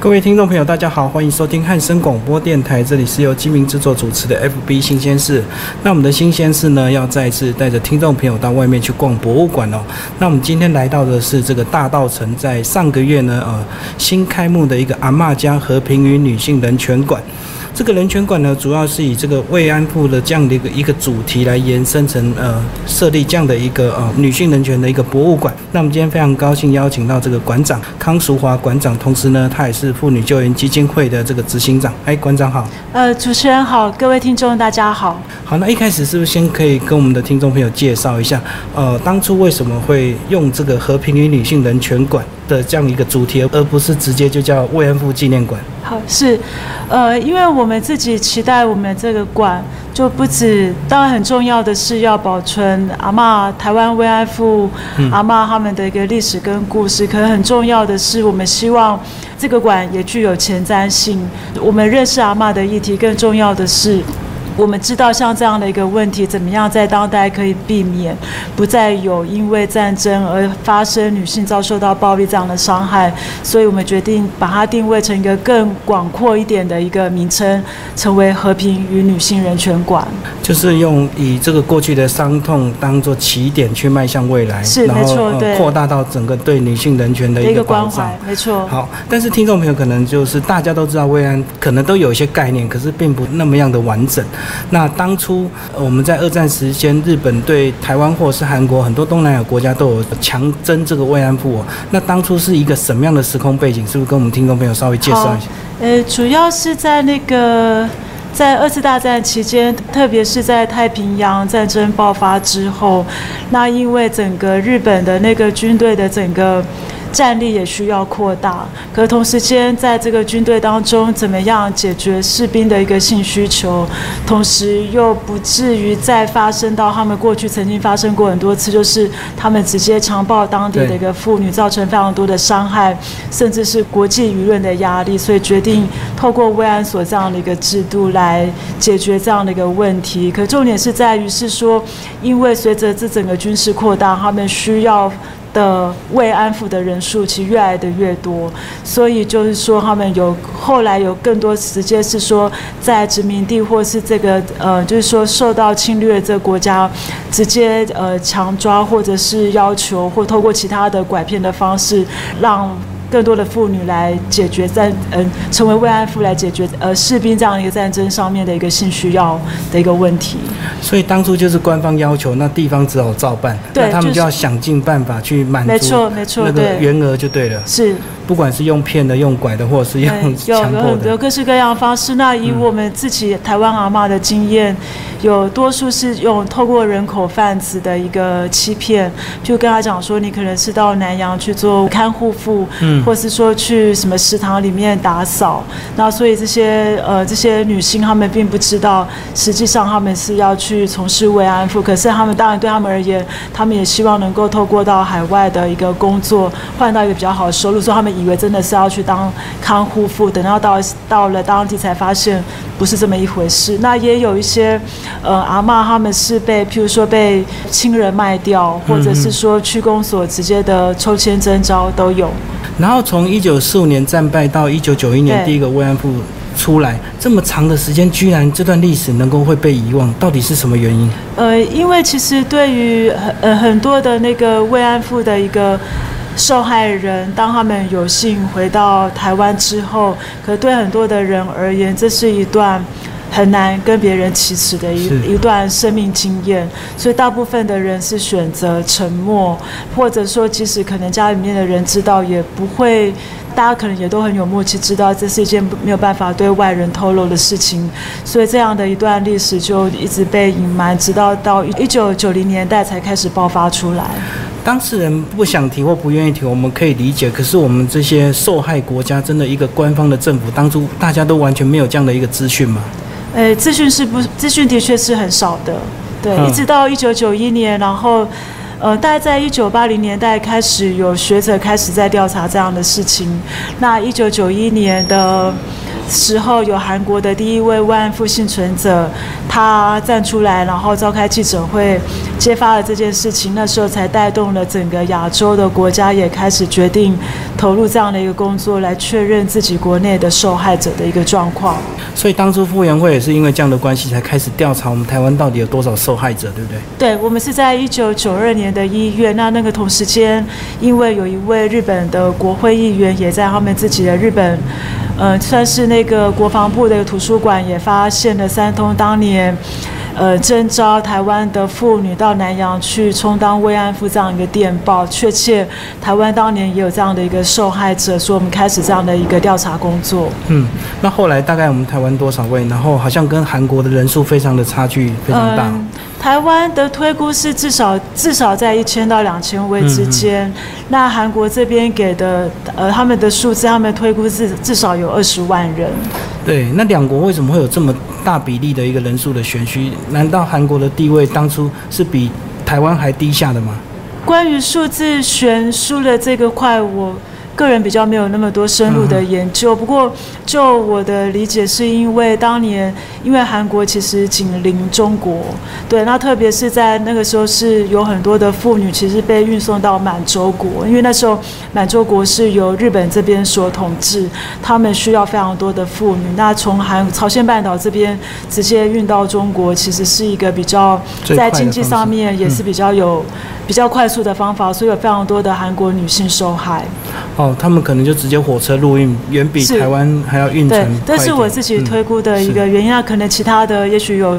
各位听众朋友，大家好，欢迎收听汉声广播电台，这里是由金明制作主持的 FB 新鲜事。那我们的新鲜事呢，要再次带着听众朋友到外面去逛博物馆哦。那我们今天来到的是这个大道城，在上个月呢，呃，新开幕的一个阿嬷家和平与女性人权馆。这个人权馆呢，主要是以这个慰安妇的这样的一个一个主题来延伸成呃设立这样的一个呃女性人权的一个博物馆。那我们今天非常高兴邀请到这个馆长康淑华馆长，同时呢，他也是妇女救援基金会的这个执行长。哎，馆长好。呃，主持人好，各位听众大家好。好，那一开始是不是先可以跟我们的听众朋友介绍一下，呃，当初为什么会用这个和平与女性人权馆？的这样一个主题，而不是直接就叫慰安妇纪念馆。好，是，呃，因为我们自己期待我们这个馆就不止，当然很重要的是要保存阿妈台湾慰安妇阿妈他们的一个历史跟故事，可能很重要的是，我们希望这个馆也具有前瞻性。我们认识阿妈的议题，更重要的是。我们知道像这样的一个问题，怎么样在当代可以避免，不再有因为战争而发生女性遭受到暴力这样的伤害，所以我们决定把它定位成一个更广阔一点的一个名称，成为和平与女性人权馆。就是用以这个过去的伤痛当做起点去迈向未来，是没错，对，扩大到整个对女性人权的一个关怀，没错。好，但是听众朋友可能就是大家都知道慰安，可能都有一些概念，可是并不那么样的完整。那当初我们在二战时间，日本对台湾或是韩国很多东南亚国家都有强征这个慰安妇。那当初是一个什么样的时空背景？是不是跟我们听众朋友稍微介绍一下？呃，主要是在那个在二次大战期间，特别是在太平洋战争爆发之后，那因为整个日本的那个军队的整个。战力也需要扩大，可同时间在这个军队当中，怎么样解决士兵的一个性需求，同时又不至于再发生到他们过去曾经发生过很多次，就是他们直接强暴当地的一个妇女，造成非常多的伤害，甚至是国际舆论的压力，所以决定透过慰安所这样的一个制度来解决这样的一个问题。可重点是在于是说，因为随着这整个军事扩大，他们需要。的慰安妇的人数其实越来的越多，所以就是说他们有后来有更多直接是说在殖民地或是这个呃，就是说受到侵略这个国家直接呃强抓或者是要求或透过其他的拐骗的方式让。更多的妇女来解决在嗯成为慰安妇来解决呃士兵这样一个战争上面的一个性需要的一个问题。所以当初就是官方要求，那地方只好照办，那他们就要想尽办法去满足，没错没错，那个原额就对了。是。不管是用骗的、用拐的，或者是用强迫的，有各式各样方式。那以我们自己台湾阿妈的经验，有多数是用透过人口贩子的一个欺骗，就跟他讲说，你可能是到南洋去做看护妇，嗯，或是说去什么食堂里面打扫。那所以这些呃这些女性，她们并不知道，实际上她们是要去从事慰安妇。可是她们当然对她们而言，她们也希望能够透过到海外的一个工作，换到一个比较好的收入，所以她们。以为真的是要去当看护妇，等到到到了当地才发现不是这么一回事。那也有一些呃阿妈，他们是被譬如说被亲人卖掉，或者是说区公所直接的抽签征招都有。然后从一九四五年战败到一九九一年第一个慰安妇出来，这么长的时间，居然这段历史能够会被遗忘，到底是什么原因？呃，因为其实对于很呃很多的那个慰安妇的一个。受害人当他们有幸回到台湾之后，可对很多的人而言，这是一段很难跟别人启齿的一一段生命经验。所以大部分的人是选择沉默，或者说，即使可能家里面的人知道，也不会。大家可能也都很有默契，知道这是一件没有办法对外人透露的事情。所以这样的一段历史就一直被隐瞒，直到到一九九零年代才开始爆发出来。当事人不想提或不愿意提，我们可以理解。可是我们这些受害国家，真的一个官方的政府，当初大家都完全没有这样的一个资讯吗？呃，资讯是不资讯的确是很少的，对，一直到一九九一年，然后呃，大概在一九八零年代开始有学者开始在调查这样的事情。那一九九一年的。时候，有韩国的第一位慰安妇幸存者，他站出来，然后召开记者会，揭发了这件事情。那时候才带动了整个亚洲的国家也开始决定投入这样的一个工作，来确认自己国内的受害者的一个状况。所以当初傅园慧也是因为这样的关系，才开始调查我们台湾到底有多少受害者，对不对？对，我们是在一九九二年的一月，那那个同时间，因为有一位日本的国会议员也在他们自己的日本。呃，算是那个国防部的图书馆也发现了三通当年，呃，征召台湾的妇女到南洋去充当慰安妇这样一个电报。确切，台湾当年也有这样的一个受害者，所以我们开始这样的一个调查工作。嗯，那后来大概我们台湾多少位？然后好像跟韩国的人数非常的差距非常大。台湾的推估是至少至少在一千到两千位之间，那韩国这边给的呃他们的数字，他们推估是至少有二十万人。对，那两国为什么会有这么大比例的一个人数的悬殊？难道韩国的地位当初是比台湾还低下的吗？关于数字悬殊的这个块，我。个人比较没有那么多深入的研究，不过就我的理解，是因为当年因为韩国其实紧邻中国，对，那特别是在那个时候是有很多的妇女其实被运送到满洲国，因为那时候满洲国是由日本这边所统治，他们需要非常多的妇女，那从韩朝鲜半岛这边直接运到中国，其实是一个比较在经济上面也是比较有。比较快速的方法，所以有非常多的韩国女性受害。哦，他们可能就直接火车陆运，远比台湾还要运程这是我自己推估的一个原因。啊可能其他的，也许有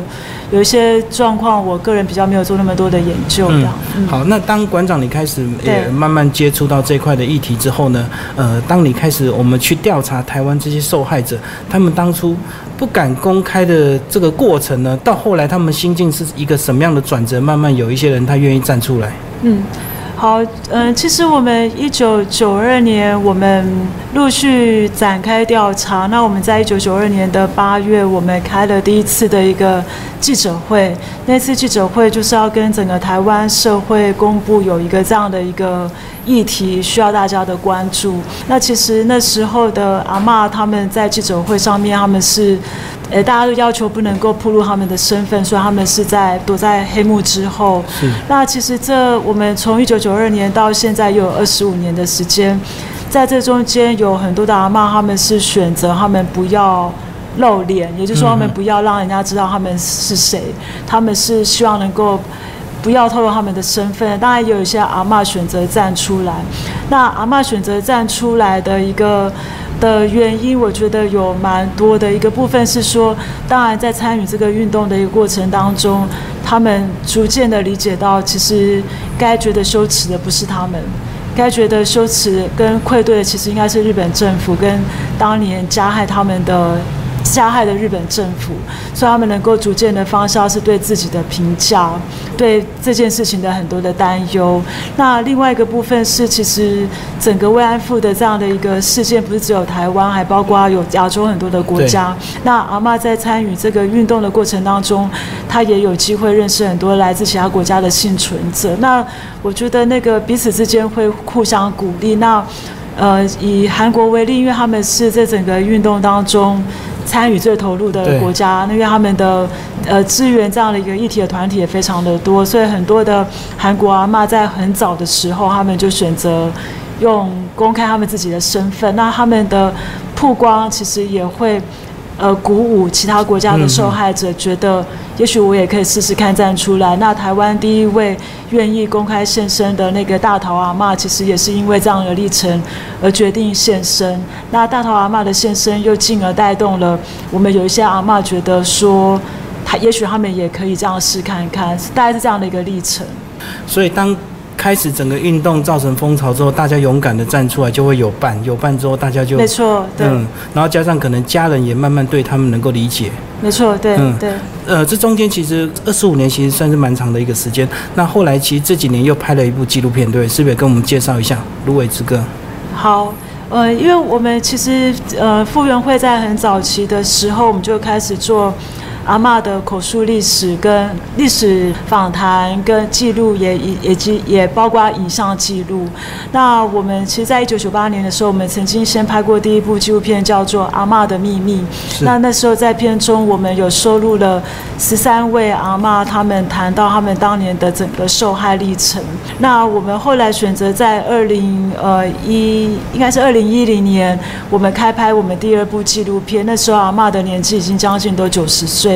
有一些状况，我个人比较没有做那么多的研究。嗯，好，那当馆长你开始也慢慢接触到这块的议题之后呢？呃，当你开始我们去调查台湾这些受害者，他们当初。不敢公开的这个过程呢，到后来他们心境是一个什么样的转折？慢慢有一些人他愿意站出来。嗯。好，嗯，其实我们一九九二年，我们陆续展开调查。那我们在一九九二年的八月，我们开了第一次的一个记者会。那次记者会就是要跟整个台湾社会公布有一个这样的一个议题，需要大家的关注。那其实那时候的阿妈他们在记者会上面，他们是。呃，大家都要求不能够暴露他们的身份，所以他们是在躲在黑幕之后。是。那其实这我们从一九九二年到现在又有二十五年的时间，在这中间有很多的阿妈，他们是选择他们不要露脸，也就是说他们不要让人家知道他们是谁，他们是希望能够不要透露他们的身份。当然，也有一些阿妈选择站出来。那阿妈选择站出来的一个。的原因，我觉得有蛮多的一个部分是说，当然在参与这个运动的一个过程当中，他们逐渐的理解到，其实该觉得羞耻的不是他们，该觉得羞耻跟愧对的，其实应该是日本政府跟当年加害他们的。加害的日本政府，所以他们能够逐渐的方向是对自己的评价，对这件事情的很多的担忧。那另外一个部分是，其实整个慰安妇的这样的一个事件，不是只有台湾，还包括有亚洲很多的国家。那阿妈在参与这个运动的过程当中，她也有机会认识很多来自其他国家的幸存者。那我觉得那个彼此之间会互相鼓励。那呃，以韩国为例，因为他们是在整个运动当中。参与最投入的国家，因为他们的呃支援这样的一个议题的团体也非常的多，所以很多的韩国阿妈在很早的时候，他们就选择用公开他们自己的身份，那他们的曝光其实也会。呃，鼓舞其他国家的受害者，觉得也许我也可以试试看站出来。那台湾第一位愿意公开现身的那个大头阿妈，其实也是因为这样的历程而决定现身。那大头阿妈的现身，又进而带动了我们有一些阿妈觉得说，他也许他们也可以这样试看看，大概是这样的一个历程。所以当。开始整个运动造成风潮之后，大家勇敢的站出来，就会有伴，有伴之后大家就没错，对，嗯，然后加上可能家人也慢慢对他们能够理解，没错，对，嗯，对，呃，这中间其实二十五年其实算是蛮长的一个时间。那后来其实这几年又拍了一部纪录片，对，是不是跟我们介绍一下《芦苇之歌》？好，呃，因为我们其实呃傅园会在很早期的时候，我们就开始做。阿嬷的口述历史跟历史访谈跟记录也也也及也包括影像记录。那我们其实，在一九九八年的时候，我们曾经先拍过第一部纪录片，叫做《阿嬷的秘密》。那那时候在片中，我们有收录了十三位阿嬷，他们谈到他们当年的整个受害历程。那我们后来选择在二零呃一应该是二零一零年，我们开拍我们第二部纪录片。那时候阿嬷的年纪已经将近都九十岁。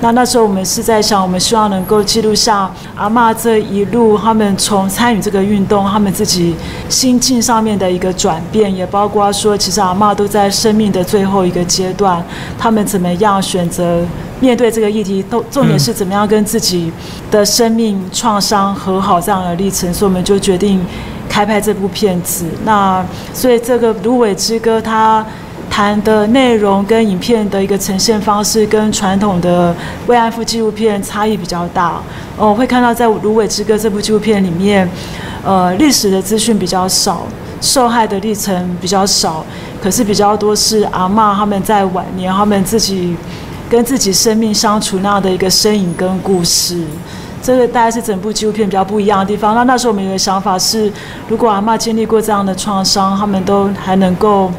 那那时候我们是在想，我们希望能够记录下阿嬷这一路，他们从参与这个运动，他们自己心境上面的一个转变，也包括说，其实阿妈都在生命的最后一个阶段，他们怎么样选择面对这个议题，都重点是怎么样跟自己的生命创伤和好这样的历程，所以我们就决定开拍这部片子。那所以这个《芦苇之歌》它。谈的内容跟影片的一个呈现方式，跟传统的慰安妇纪录片差异比较大。哦，会看到在《芦苇之歌》这部纪录片里面，呃，历史的资讯比较少，受害的历程比较少，可是比较多是阿嬷他们在晚年，他们自己跟自己生命相处那样的一个身影跟故事。这个大概是整部纪录片比较不一样的地方。那那时候我们有个想法是，如果阿嬷经历过这样的创伤，他们都还能够。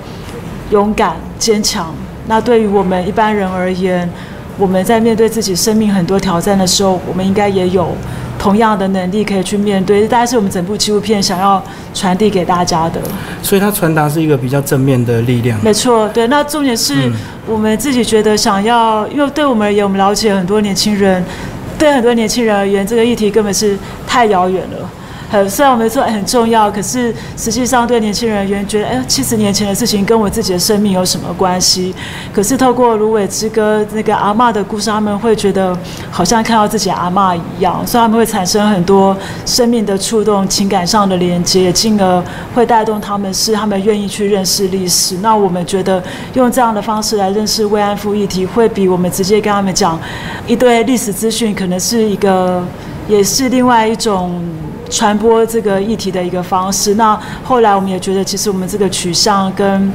勇敢坚强。那对于我们一般人而言，我们在面对自己生命很多挑战的时候，我们应该也有同样的能力可以去面对。大概是我们整部纪录片想要传递给大家的。所以它传达是一个比较正面的力量。没错，对。那重点是我们自己觉得想要，因为对我们而言，我们了解很多年轻人，对很多年轻人而言，这个议题根本是太遥远了。很虽然我们说很重要，可是实际上对年轻人而言，觉得哎，七十年前的事情跟我自己的生命有什么关系？可是透过《芦苇之歌》那个阿嬷的故事，他们会觉得好像看到自己阿嬷一样，所以他们会产生很多生命的触动、情感上的连接，进而会带动他们是他们愿意去认识历史。那我们觉得用这样的方式来认识慰安妇议题，会比我们直接跟他们讲一堆历史资讯，可能是一个，也是另外一种。传播这个议题的一个方式。那后来我们也觉得，其实我们这个取向跟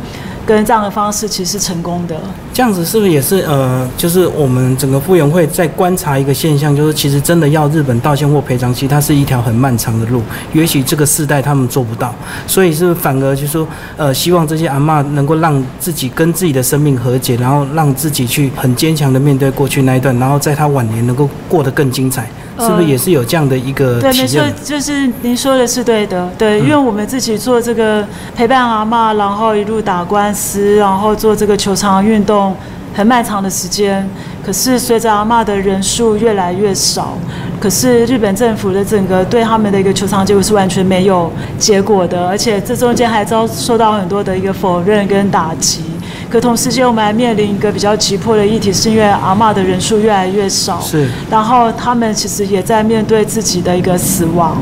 跟这样的方式其实是成功的。这样子是不是也是呃，就是我们整个傅园会在观察一个现象，就是其实真的要日本道歉或赔偿，其实它是一条很漫长的路。也许这个世代他们做不到，所以是反而就是说，呃，希望这些阿嬷能够让自己跟自己的生命和解，然后让自己去很坚强的面对过去那一段，然后在他晚年能够过得更精彩。是不是也是有这样的一个对，没错，就是您说的是对的，对，因为我们自己做这个陪伴阿妈，然后一路打官司，然后做这个球场运动，很漫长的时间。可是随着阿妈的人数越来越少，可是日本政府的整个对他们的一个球场结果是完全没有结果的，而且这中间还遭受到很多的一个否认跟打击。可同时间，我们还面临一个比较急迫的议题，是因为阿嬷的人数越来越少，是，然后他们其实也在面对自己的一个死亡，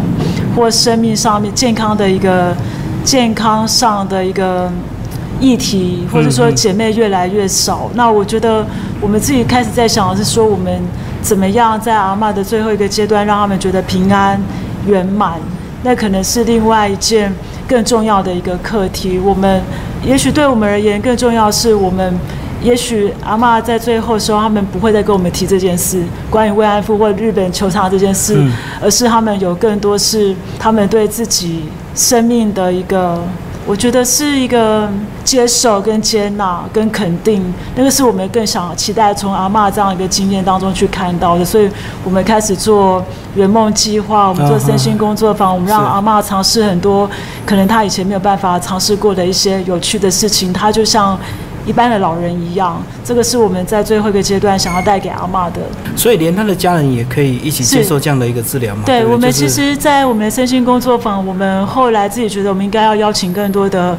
或生命上面健康的一个健康上的一个议题，或者说姐妹越来越少。那我觉得我们自己开始在想的是说，我们怎么样在阿嬷的最后一个阶段，让他们觉得平安圆满？那可能是另外一件更重要的一个课题。我们。也许对我们而言，更重要是我们，也许阿妈在最后的时候，他们不会再跟我们提这件事，关于慰安妇或日本球场这件事，而是他们有更多是他们对自己生命的一个。我觉得是一个接受、跟接纳、跟肯定，那个是我们更想期待从阿妈这样一个经验当中去看到的。所以我们开始做圆梦计划，我们做身心工作坊，我们让阿妈尝试很多可能她以前没有办法尝试过的一些有趣的事情。她就像。一般的老人一样，这个是我们在最后一个阶段想要带给阿妈的。所以，连他的家人也可以一起接受这样的一个治疗吗？对，我们其实，在我们的身心工作坊，我们后来自己觉得，我们应该要邀请更多的。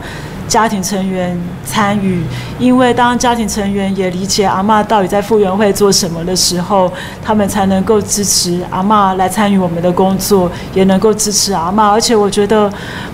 家庭成员参与，因为当家庭成员也理解阿妈到底在复原会做什么的时候，他们才能够支持阿妈来参与我们的工作，也能够支持阿妈。而且我觉得，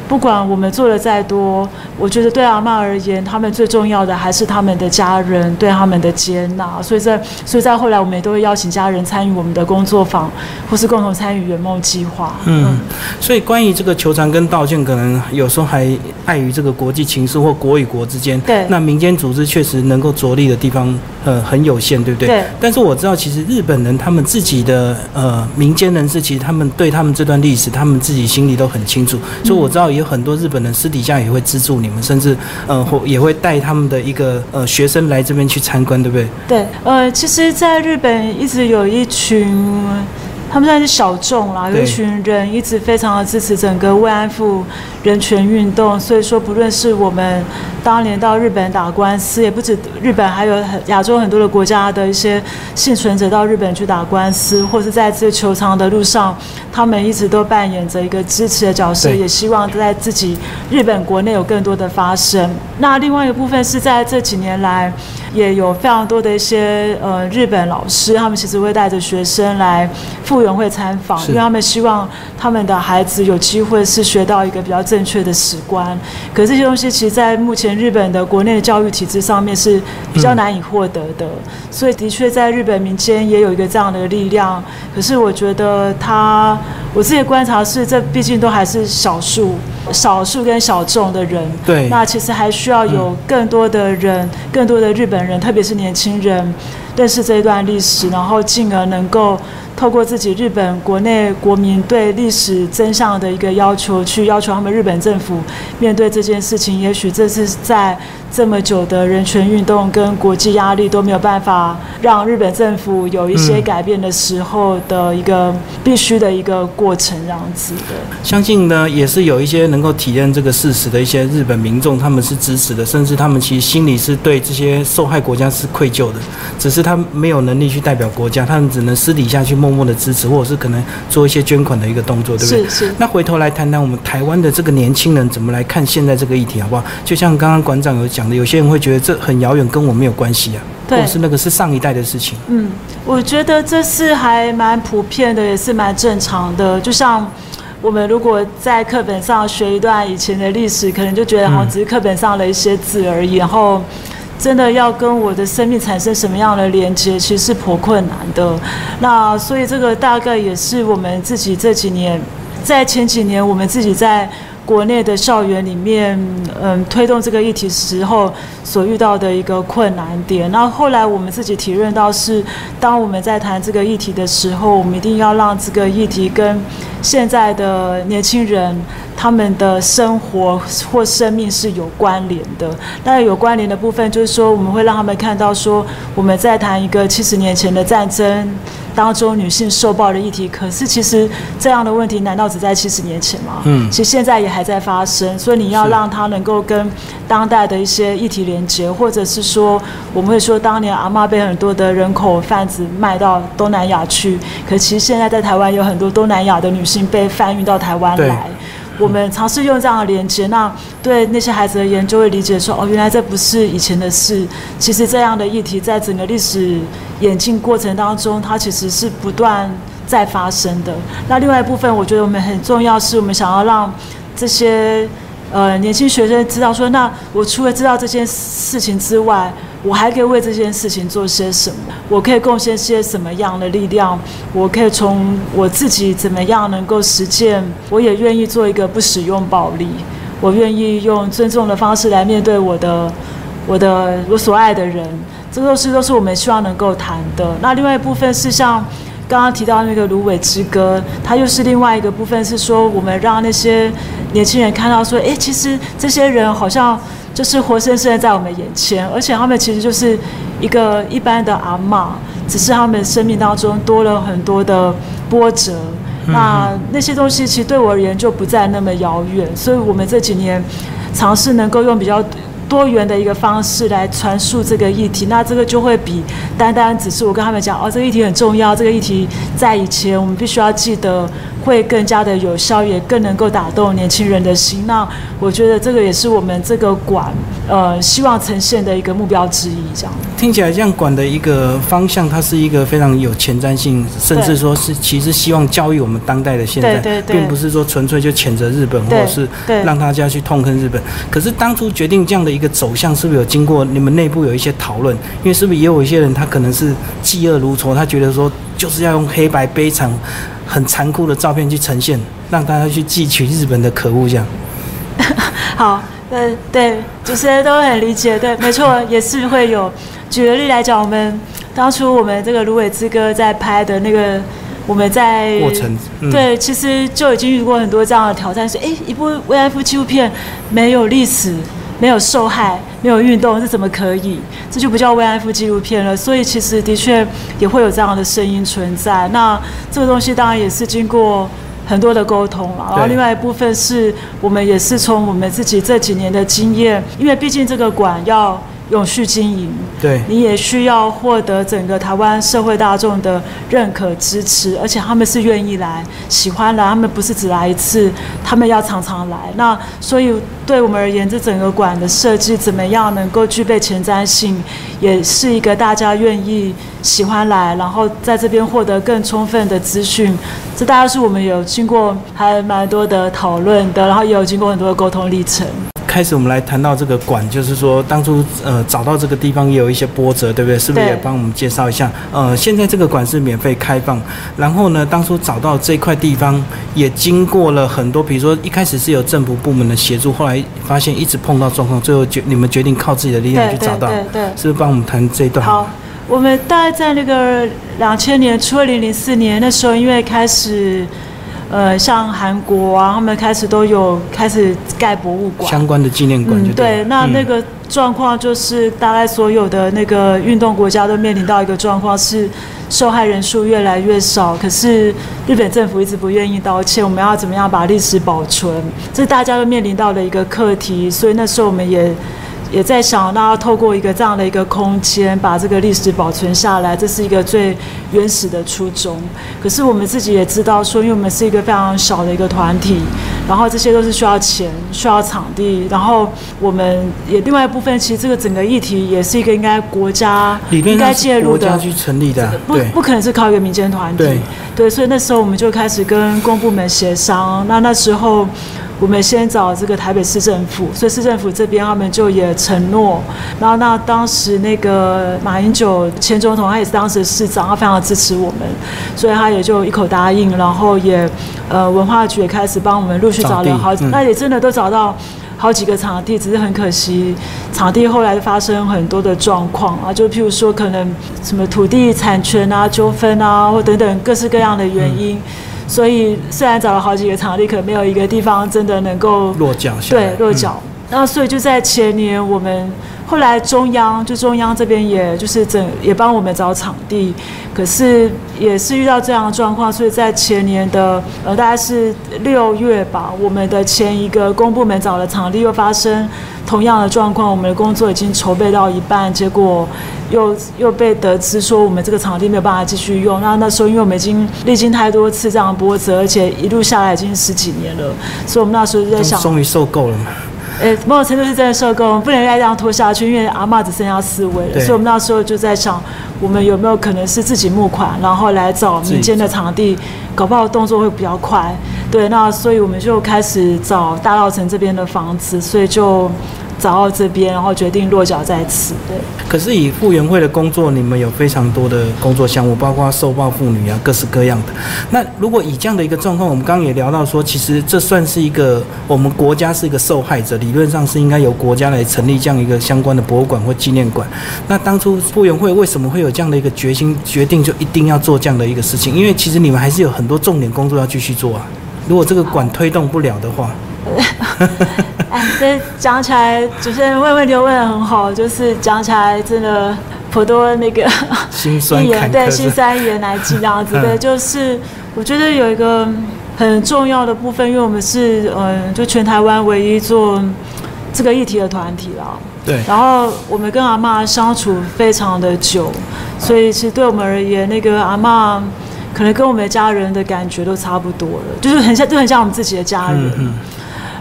不管我们做的再多，我觉得对阿妈而言，他们最重要的还是他们的家人对他们的接纳。所以在所以在后来，我们也都会邀请家人参与我们的工作坊，或是共同参与圆梦计划。嗯，所以关于这个求偿跟道歉，可能有时候还碍于这个国际情。情势或国与国之间，对那民间组织确实能够着力的地方，呃，很有限，对不对？对但是我知道，其实日本人他们自己的呃民间人士，其实他们对他们这段历史，他们自己心里都很清楚，所以我知道有很多日本人私底下也会资助你们，甚至呃或也会带他们的一个呃学生来这边去参观，对不对？对，呃，其实，在日本一直有一群，他们算是小众啦，有一群人一直非常的支持整个慰安妇人权运动。所以说，不论是我们当年到日本打官司，也不止日本，还有很亚洲很多的国家的一些幸存者到日本去打官司，或是在这球场的路上，他们一直都扮演着一个支持的角色，也希望在自己日本国内有更多的发生。那另外一个部分是在这几年来。也有非常多的一些呃日本老师，他们其实会带着学生来复原会参访，因为他们希望他们的孩子有机会是学到一个比较正确的史观。可是这些东西其实，在目前日本的国内的教育体制上面是比较难以获得的，所以的确在日本民间也有一个这样的力量。可是我觉得他，我自己的观察是，这毕竟都还是少数、少数跟小众的人。对那其实还需要有更多的人，更多的日本人，特别是年轻人，认识这一段历史，然后进而能够透过自己日本国内国民对历史真相的一个要求，去要求他们日本政府面对这件事情。也许这是在这么久的人权运动跟国际压力都没有办法让日本政府有一些嗯改变的时候的一个必须的一个过程，这样子的。相信呢，也是有一些能够体验这个事实的一些日本民众，他们是支持的，甚至他们其实心里是对这些受害国家是愧疚的，只是他没有能力去代表国家，他们只能私底下去默默默的支持，或者是可能做一些捐款的一个动作，对不对？是是。那回头来谈谈我们台湾的这个年轻人怎么来看现在这个议题，好不好？就像刚刚馆长有讲的，有些人会觉得这很遥远，跟我没有关系啊，或对者是那个是上一代的事情。嗯，我觉得这是还蛮普遍的，也是蛮正常的。就像我们如果在课本上学一段以前的历史，可能就觉得好像只是课本上的一些字而已，然后真的要跟我的生命产生什么样的连接，其实是颇困难的。那所以这个大概也是我们自己这几年，在前几年我们自己在。国内的校园里面，嗯，推动这个议题时候所遇到的一个困难点。那后来我们自己体认到是，当我们在谈这个议题的时候，我们一定要让这个议题跟现在的年轻人他们的生活或生命是有关联的。那有关联的部分就是说，我们会让他们看到说，我们在谈一个七十年前的战争。当中女性受暴的议题，可是其实这样的问题难道只在七十年前吗？嗯其实现在也还在发生，所以你要让他能够跟当代的一些议题连接，或者是说，我们会说当年阿妈被很多的人口贩子卖到东南亚去，可其实现在在台湾有很多东南亚的女性被贩运到台湾来。我们尝试用这样的连接，那对那些孩子而言，就会理解说，哦，原来这不是以前的事。其实这样的议题，在整个历史演进过程当中，它其实是不断在发生的。那另外一部分，我觉得我们很重要，是我们想要让这些呃年轻学生知道说，那我除了知道这件事情之外，我还可以为这件事情做些什么？我可以贡献些什么样的力量？我可以从我自己怎么样能够实践？我也愿意做一个不使用暴力，我愿意用尊重的方式来面对我的、我的、我所爱的人。这都是都是我们希望能够谈的。那另外一部分是像刚刚提到那个芦苇之歌，它又是另外一个部分，是说我们让那些年轻人看到说，诶，其实这些人好像就是活生生的在我们眼前，而且他们其实就是一个一般的阿嬷，只是他们生命当中多了很多的波折。那那些东西其实对我而言就不再那么遥远，所以我们这几年尝试能够用比较多元的一个方式来传述这个议题，那这个就会比单单只是我跟他们讲哦，这个议题很重要，这个议题在以前我们必须要记得，会更加的有效，也更能够打动年轻人的心。那我觉得这个也是我们这个馆呃希望呈现的一个目标之一，这样。听起来这样馆的一个方向，它是一个非常有前瞻性，甚至说是其实希望教育我们当代的现在，对对对并不是说纯粹就谴责日本，或者是让大家去痛恨日本。可是当初决定这样的一个走向，是不是有经过你们内部有一些讨论？因为是不是也有一些人他可能是嫉恶如仇，他觉得说就是要用黑白悲惨、很残酷的照片去呈现，让大家去汲取日本的可恶这样。好，对对，主持人都很理解，对，没错，也是会有。举个例来讲，我们当初我们这个《芦苇之歌》在拍的那个，我们在过程，对，其实就已经遇过很多这样的挑战，是哎，一部慰安妇纪录片没有历史。没有受害，没有运动，这怎么可以？这就不叫慰安妇纪录片了。所以其实的确也会有这样的声音存在。那这个东西当然也是经过很多的沟通了。然后另外一部分是我们也是从我们自己这几年的经验，因为毕竟这个馆要。永续经营，对，你也需要获得整个台湾社会大众的认可支持，而且他们是愿意来、喜欢来，他们不是只来一次，他们要常常来。那所以对我们而言，这整个馆的设计怎么样能够具备前瞻性，也是一个大家愿意喜欢来，然后在这边获得更充分的资讯。这大概是我们有经过还蛮多的讨论的，然后也有经过很多的沟通历程。开始我们来谈到这个馆，就是说当初呃找到这个地方也有一些波折，对不对？是不是也帮我们介绍一下？呃，现在这个馆是免费开放，然后呢，当初找到这块地方也经过了很多，比如说一开始是有政府部门的协助，后来发现一直碰到状况，最后决你们决定靠自己的力量去找到，对对，是不是帮我们谈这一段？好，我们大概在那个两千年初，二零零四年那时候，因为开始。呃，像韩国啊，他们开始都有开始盖博物馆，相关的纪念馆。嗯，对，那那个状况就是大概所有的那个运动国家都面临到一个状况，是受害人数越来越少，可是日本政府一直不愿意道歉。我们要怎么样把历史保存？这是大家都面临到的一个课题，所以那时候我们也。也在想，那透过一个这样的一个空间，把这个历史保存下来，这是一个最原始的初衷。可是我们自己也知道，说因为我们是一个非常小的一个团体，然后这些都是需要钱、需要场地，然后我们也另外一部分，其实这个整个议题也是一个应该国家应该介入的，去成立的，不不可能是靠一个民间团体。对，所以那时候我们就开始跟公部门协商。那那时候。我们先找这个台北市政府，所以市政府这边他们就也承诺，然后那当时那个马英九前总统他也是当时的市长，他非常支持我们，所以他也就一口答应，然后也呃文化局也开始帮我们陆续找了好，那也真的都找到好几个场地，只是很可惜场地后来发生很多的状况啊，就譬如说可能什么土地产权啊纠纷啊，或等等各式各样的原因。所以虽然找了好几个场地，可没有一个地方真的能够落脚。对，落脚。那所以就在前年，我们后来中央就中央这边，也就是整也帮我们找场地，可是也是遇到这样的状况，所以在前年的呃大概是六月吧，我们的前一个公部门找的场地又发生同样的状况，我们的工作已经筹备到一半，结果。又又被得知说我们这个场地没有办法继续用，那那时候因为我们已经历经太多次这样的波折，而且一路下来已经十几年了，所以我们那时候就在想，终于受够了嘛。诶，某种程度是真的受够，不能再这样拖下去，因为阿妈只剩下四位了，所以我们那时候就在想，我们有没有可能是自己募款，然后来找民间的场地，搞不好动作会比较快。对，那所以我们就开始找大稻城这边的房子，所以就。找到这边，然后决定落脚在此。对。可是以复原会的工作，你们有非常多的工作项目，包括受暴妇女啊，各式各样的。那如果以这样的一个状况，我们刚刚也聊到说，其实这算是一个我们国家是一个受害者，理论上是应该由国家来成立这样一个相关的博物馆或纪念馆。那当初复原会为什么会有这样的一个决心，决定就一定要做这样的一个事情？因为其实你们还是有很多重点工作要继续做啊。如果这个馆推动不了的话。哎，这讲起来，主持人问问题问的很好，就是讲起来真的颇多那个心酸对，心酸一言来记这样子。对，就是我觉得有一个很重要的部分，因为我们是嗯，就全台湾唯一做这个议题的团体了。对。然后我们跟阿妈相处非常的久，所以其实对我们而言，那个阿妈可能跟我们的家人的感觉都差不多了，就是很像，就很像我们自己的家人。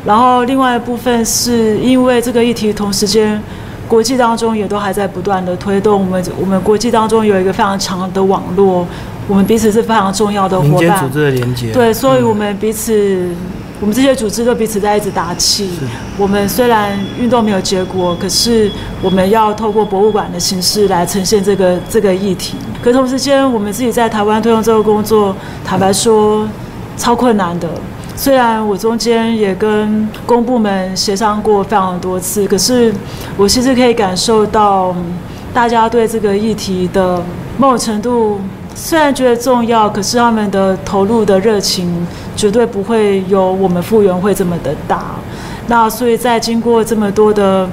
然后另外一部分是因为这个议题，同时间国际当中也都还在不断的推动。我们我们国际当中有一个非常强的网络，我们彼此是非常重要的伙伴。组织的连接。对，所以我们彼此，我们这些组织都彼此在一直打气。我们虽然运动没有结果，可是我们要透过博物馆的形式来呈现这个这个议题。可同时间，我们自己在台湾推动这个工作，坦白说超困难的。虽然我中间也跟公部门协商过非常多次，可是我其实可以感受到大家对这个议题的某种程度，虽然觉得重要，可是他们的投入的热情绝对不会有我们复原会这么的大。那所以在经过这么多的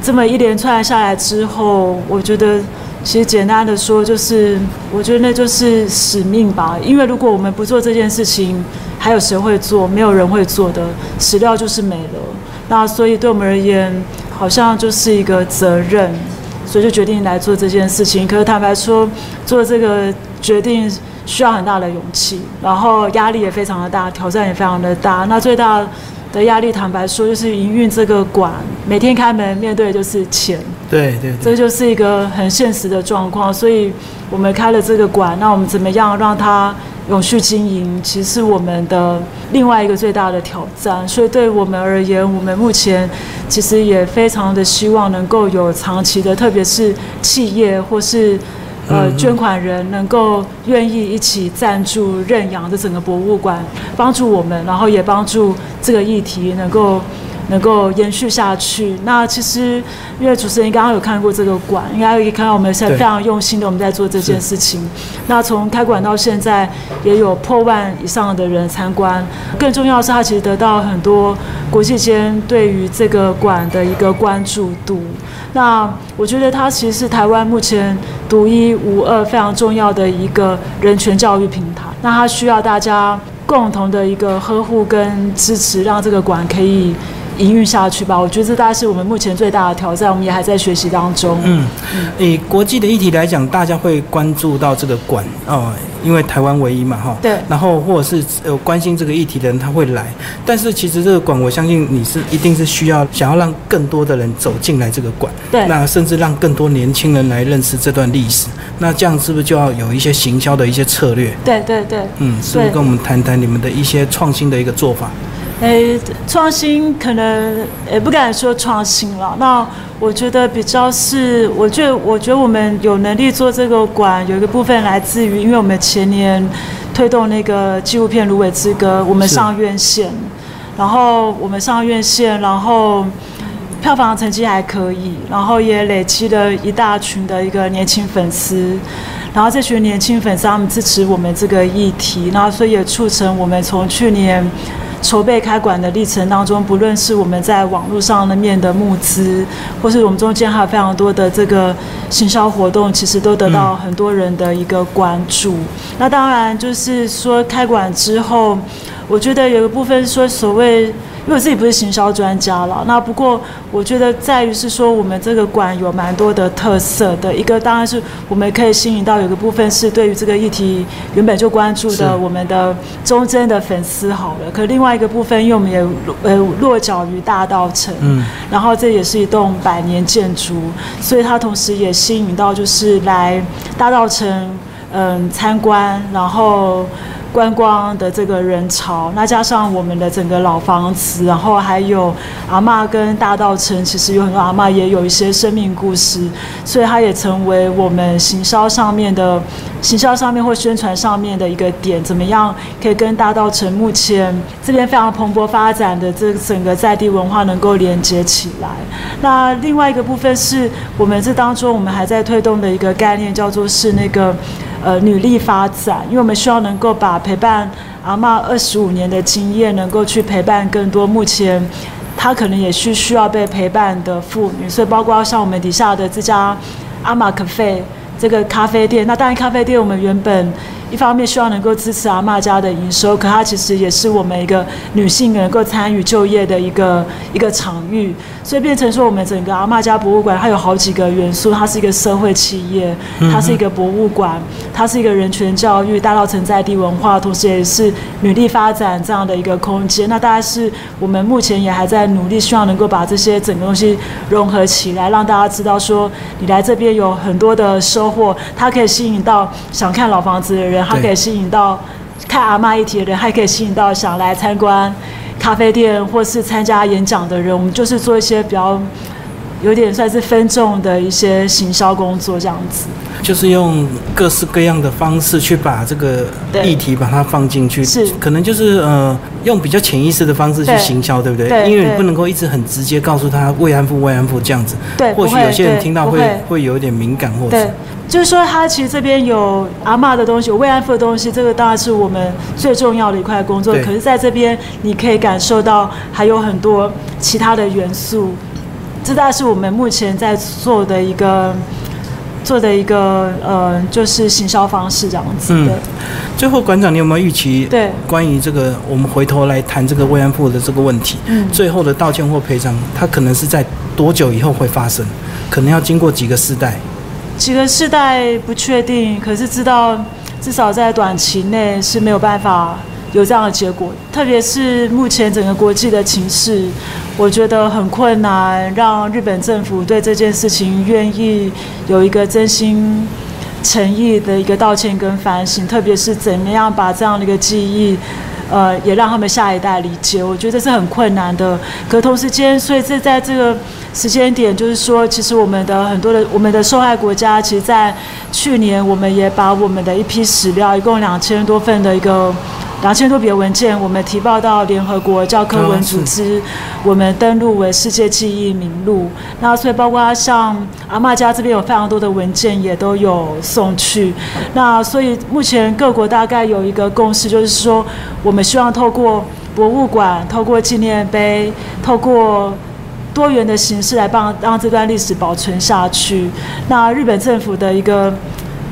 这么一连串下来之后，我觉得。其实简单的说，就是我觉得那就是使命吧。因为如果我们不做这件事情，还有谁会做？没有人会做的，史料就是没了。那所以对我们而言，好像就是一个责任，所以就决定来做这件事情。可是坦白说，做这个决定需要很大的勇气，然后压力也非常的大，挑战也非常的大。那最大。的压力，坦白说，就是营运这个馆，每天开门面对的就是钱，对对，这就是一个很现实的状况。所以，我们开了这个馆，那我们怎么样让它永续经营，其实是我们的另外一个最大的挑战。所以，对我们而言，我们目前其实也非常的希望能够有长期的，特别是企业或是。呃，捐款人能够愿意一起赞助认养的整个博物馆，帮助我们，然后也帮助这个议题能够能够延续下去。那其实，因为主持人刚刚有看过这个馆，应该可以看到我们现在非常用心的我们在做这件事情。那从开馆到现在，也有破万以上的人参观。更重要的是，它其实得到很多国际间对于这个馆的一个关注度。那我觉得它其实是台湾目前独一无二、非常重要的一个人权教育平台。那它需要大家共同的一个呵护跟支持，让这个馆可以。营运下去吧，我觉得这大概是我们目前最大的挑战，我们也还在学习当中。嗯，以国际的议题来讲，大家会关注到这个馆哦，因为台湾唯一嘛，哈。对。然后或者是呃关心这个议题的人他会来，但是其实这个馆，我相信你是一定是需要想要让更多的人走进来这个馆，对。那甚至让更多年轻人来认识这段历史，那这样是不是就要有一些行销的一些策略？对对对。嗯，是不是跟我们谈谈你们的一些创新的一个做法？诶，创新可能也不敢说创新了。那我觉得比较是，我觉得我觉得我们有能力做这个馆，有一个部分来自于，因为我们前年推动那个纪录片《芦苇之歌》，我们上院线，然后我们上院线，然后票房成绩还可以，然后也累积了一大群的一个年轻粉丝，然后这群年轻粉丝他们支持我们这个议题，然后所以也促成我们从去年。筹备开馆的历程当中，不论是我们在网络上面的募资，或是我们中间还有非常多的这个行销活动，其实都得到很多人的一个关注。那当然就是说开馆之后，我觉得有一部分说所谓。因为我自己不是行销专家了，那不过我觉得在于是说，我们这个馆有蛮多的特色的。一个当然是我们可以吸引到有个部分是对于这个议题原本就关注的我们的忠贞的粉丝好了。可另外一个部分，因为我们也呃落脚于大道城，嗯，然后这也是一栋百年建筑，所以它同时也吸引到就是来大道城嗯参观，然后。观光的这个人潮，那加上我们的整个老房子，然后还有阿妈跟大道城，其实有很多阿妈也有一些生命故事，所以它也成为我们行销上面的行销上面或宣传上面的一个点。怎么样可以跟大道城目前这边非常蓬勃发展的这整个在地文化能够连接起来？那另外一个部分是我们这当中我们还在推动的一个概念，叫做是那个。呃，女力发展，因为我们希望能够把陪伴阿妈二十五年的经验，能够去陪伴更多目前她可能也是需要被陪伴的妇女，所以包括像我们底下的这家阿玛咖啡这个咖啡店，那当然咖啡店我们原本。一方面希望能够支持阿妈家的营收，可它其实也是我们一个女性能够参与就业的一个一个场域，所以变成说我们整个阿妈家博物馆它有好几个元素，它是一个社会企业，它是一个博物馆，它是一个人权教育、大稻城在地文化，同时也是女力发展这样的一个空间。那大概是我们目前也还在努力，希望能够把这些整个东西融合起来，让大家知道说你来这边有很多的收获，它可以吸引到想看老房子的人。它可以吸引到看阿妈一体的人，还可以吸引到想来参观咖啡店或是参加演讲的人。我们就是做一些比较有点算是分众的一些行销工作这样子。就是用各式各样的方式去把这个议题把它放进去，是可能就是呃用比较潜意识的方式去行销，对不对？对因为你不能够一直很直接告诉他慰安妇慰安妇这样子，对，或许有些人听到会不会会有一点敏感，或者对，就是说他其实这边有阿嬷的东西，有慰安妇的东西，这个当然是我们最重要的一块工作。对可是在这边你可以感受到还有很多其他的元素，这大概是我们目前在做的一个做的一个呃，就是行销方式这样子。嗯最后馆长，你有没有预期对，关于这个我们回头来谈这个慰安妇的这个问题？嗯。最后的道歉或赔偿，它可能是在多久以后会发生？可能要经过几个世代。几个世代不确定，可是知道至少在短期内是没有办法有这样的结果。特别是目前整个国际的情势，我觉得很困难，让日本政府对这件事情愿意有一个真心诚意的一个道歉跟反省，特别是怎么样把这样的一个记忆。呃，也让他们下一代理解，我觉得这是很困难的。可同时间，所以这在这个时间点，就是说，其实我们的很多的我们的受害国家，其实，在去年我们也把我们的一批史料，一共两千多份的一个两千多笔文件，我们提报到联合国教科文组织，我们登录为世界记忆名录。那所以包括像阿妈家这边有非常多的文件也都有送去。那所以目前各国大概有一个共识，就是说我们希望透过博物馆、透过纪念碑、透过多元的形式来帮让这段历史保存下去。那日本政府的一个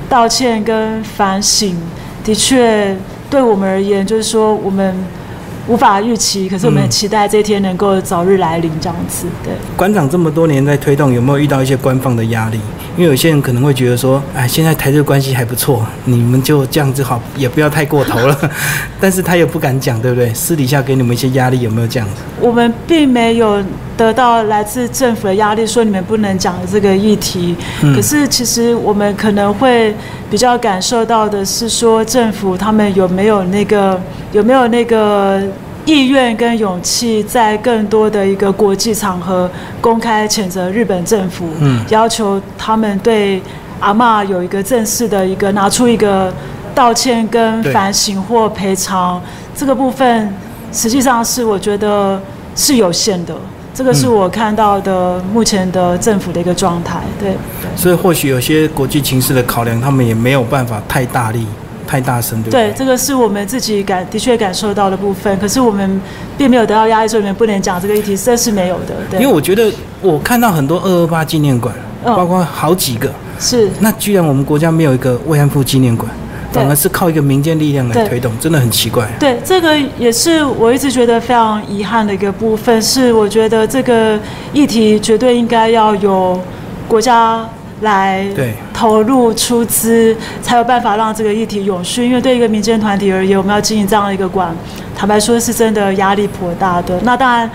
道歉跟反省，的确对我们而言，就是说我们无法预期，可是我们很期待这一天能够早日来临，这样子。对，馆长这么多年在推动，有没有遇到一些官方的压力？因为有些人可能会觉得说，哎，现在台日关系还不错，你们就这样子好，也不要太过头了。但是他也不敢讲，对不对？私底下给你们一些压力，有没有这样子？我们并没有得到来自政府的压力，说你们不能讲这个议题。嗯可是其实我们可能会比较感受到的是说，政府他们有没有那个有没有那个意愿跟勇气，在更多的一个国际场合公开谴责日本政府，嗯要求他们对阿嬷有一个正式的一个拿出一个道歉跟反省或赔偿这个部分，实际上是我觉得是有限的。这个是嗯我看到的目前的政府的一个状态，对对。所以或许有些国际情势的考量，他们也没有办法太大力、太大声，对不对，这个是我们自己感的确感受到的部分，可是我们并没有得到压力，说你们不能讲这个议题，这是没有的。对，因为我觉得我看到很多二二八纪念馆，嗯。包括好几个，是。那居然我们国家没有一个慰安妇纪念馆，反而是靠一个民间力量来推动，真的很奇怪。对，这个也是我一直觉得非常遗憾的一个部分，是我觉得这个议题绝对应该要有国家来投入出资，才有办法让这个议题永续。因为对一个民间团体而言，我们要经营这样的一个馆，坦白说是真的压力颇大的。那当然。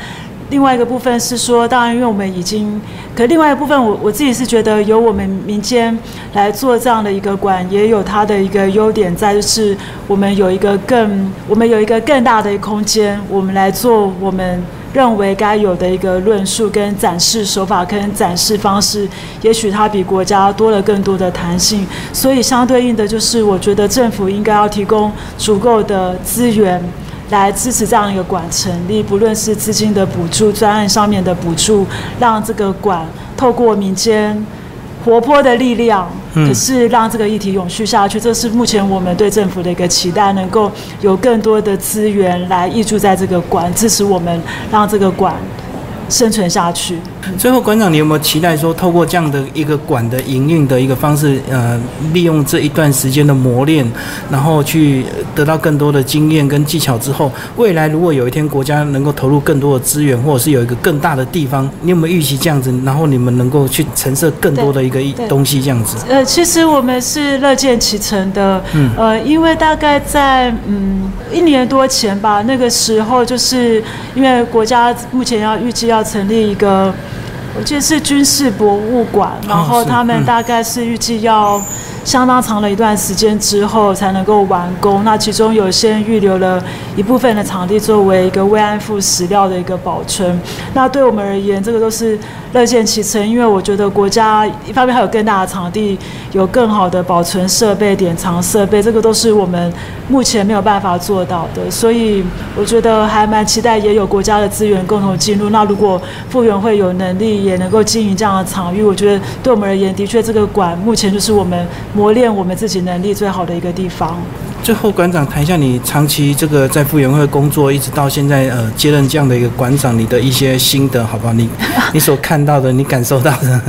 另外一个部分是说，当然，因为我们已经，可另外一部分我我自己是觉得，由我们民间来做这样的一个馆，也有它的一个优点在，就是我们有一个更，我们有一个更大的空间，我们来做我们认为该有的一个论述跟展示手法跟展示方式，也许它比国家多了更多的弹性，所以相对应的就是，我觉得政府应该要提供足够的资源。来支持这样一个馆成立，不论是资金的补助、专案上面的补助，让这个馆透过民间活泼的力量，嗯。可是让这个议题永续下去，这是目前我们对政府的一个期待，能够有更多的资源来挹注在这个馆，支持我们让这个馆生存下去。最后，馆长，你有没有期待说，透过这样的一个馆的营运的一个方式，呃，利用这一段时间的磨练，然后去得到更多的经验跟技巧之后，未来如果有一天国家能够投入更多的资源，或者是有一个更大的地方，你有没有预期这样子？然后你们能够去陈设更多的一个对东西，这样子？呃，其实我们是乐见其成的，嗯呃，因为大概在嗯一年多前吧，那个时候就是因为国家目前要预计要成立一个，我记得是军事博物馆，然后他们嗯。大概是预计要相当长的一段时间之后才能够完工。那其中有先预留了一部分的场地作为一个慰安妇史料的一个保存。那对我们而言，这个都是乐见其成，因为我觉得国家一方面还有更大的场地，有更好的保存设备、典藏设备，这个都是我们目前没有办法做到的。所以我觉得还蛮期待，也有国家的资源共同进入。那如果复原会有能力，也能够经营这样的场域，我觉得对我们而言，的确这个馆目前就是我们磨练我们自己能力最好的一个地方。最后，馆长谈一下你长期这个在傅园会工作，一直到现在呃接任这样的一个馆长，你的一些心得，好不好？你 你所看到的，你感受到的，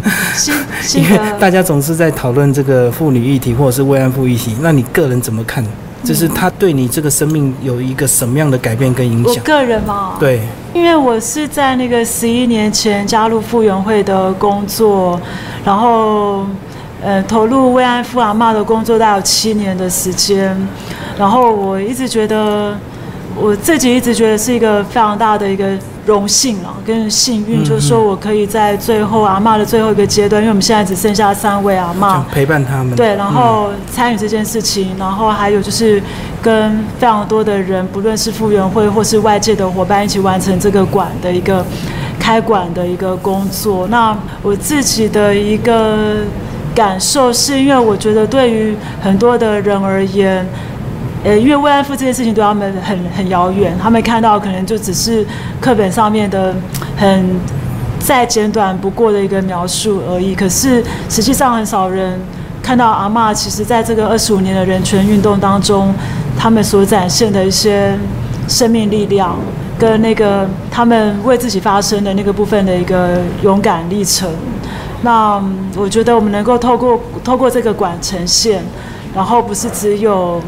因为。大家总是在讨论这个妇女议题或者是慰安妇议题，那你个人怎么看？就是他对你这个生命有一个什么样的改变跟影响？我个人嘛，对，因为我是在那个十一年前加入傅园会的工作，然后呃投入慰安妇阿嬷的工作，大概有七年的时间，然后我一直觉得。我自己一直觉得是一个非常大的一个荣幸啊，跟幸运，嗯就是说我可以在最后阿嬷的最后一个阶段，因为我们现在只剩下三位阿嬷就，陪伴他们。对，然后参与这件事情，然后还有就是跟非常多的人，不论是复原会或是外界的伙伴一起完成这个馆的一个开馆的一个工作。那我自己的一个感受是，因为我觉得对于很多的人而言，呃，因为慰安妇这件事情对他们很很遥远，他们看到可能就只是课本上面的很再简短不过的一个描述而已。可是实际上很少人看到阿嬷，其实在这个二十五年的人权运动当中，他们所展现的一些生命力量，跟那个他们为自己发声的那个部分的一个勇敢历程。那嗯我觉得我们能够透过透过这个馆呈现，然后不是只有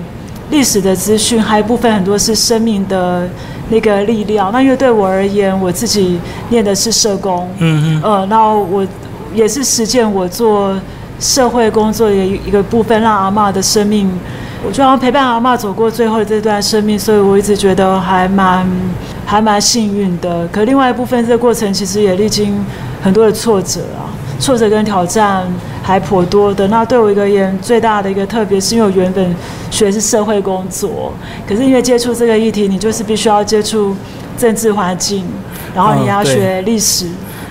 历史的资讯，还有部分很多是生命的那个力量。那因为对我而言，我自己念的是社工，嗯嗯，呃，那我也是实践我做社会工作的一个部分，让阿嬷的生命，我就要陪伴阿嬷走过最后的这段生命，所以我一直觉得还蛮还蛮幸运的。可另外一部分，这个过程其实也历经很多的挫折啊，挫折跟挑战还颇多的。那对我一个人最大的一个特别，是因为我原本学的是社会工作，可是因为接触这个议题，你就是必须要接触政治环境，然后你要学历史。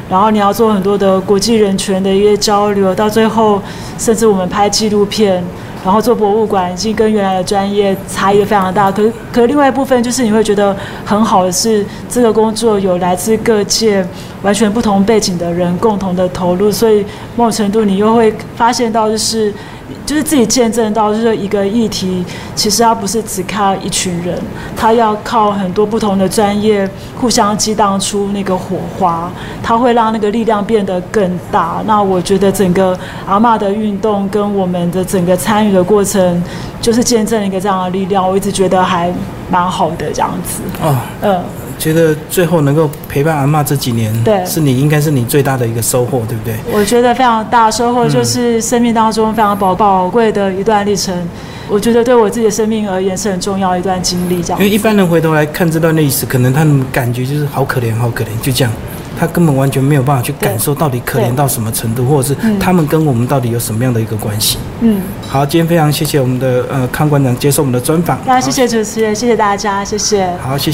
然后你要做很多的国际人权的一些交流，到最后甚至我们拍纪录片，然后做博物馆，已经跟原来的专业差异非常大。可可另外一部分就是你会觉得很好的是，这个工作有来自各界完全不同背景的人共同的投入，所以某种程度你又会发现到就是。就是自己见证到，就是一个议题，其实它不是只靠一群人，它要靠很多不同的专业互相激荡出那个火花，它会让那个力量变得更大。那我觉得整个阿嬷的运动跟我们的整个参与的过程，就是见证一个这样的力量。我一直觉得还蛮好的这样子，哦，嗯。觉得最后能够陪伴阿妈这几年，对是你应该是你最大的一个收获，对不对？我觉得非常大的收获，就是生命当中非常宝宝贵的一段历程。我觉得对我自己的生命而言是很重要一段经历，这样因为。一般人回头来看这段历史，可能他们感觉就是好可怜，好可怜，就这样。他根本完全没有办法去感受到底可怜到什么程度，或者是嗯他们跟我们到底有什么样的一个关系。嗯，好，今天非常谢谢我们的呃康馆长接受我们的专访。那谢谢主持人，谢谢大家，谢谢。好，谢谢。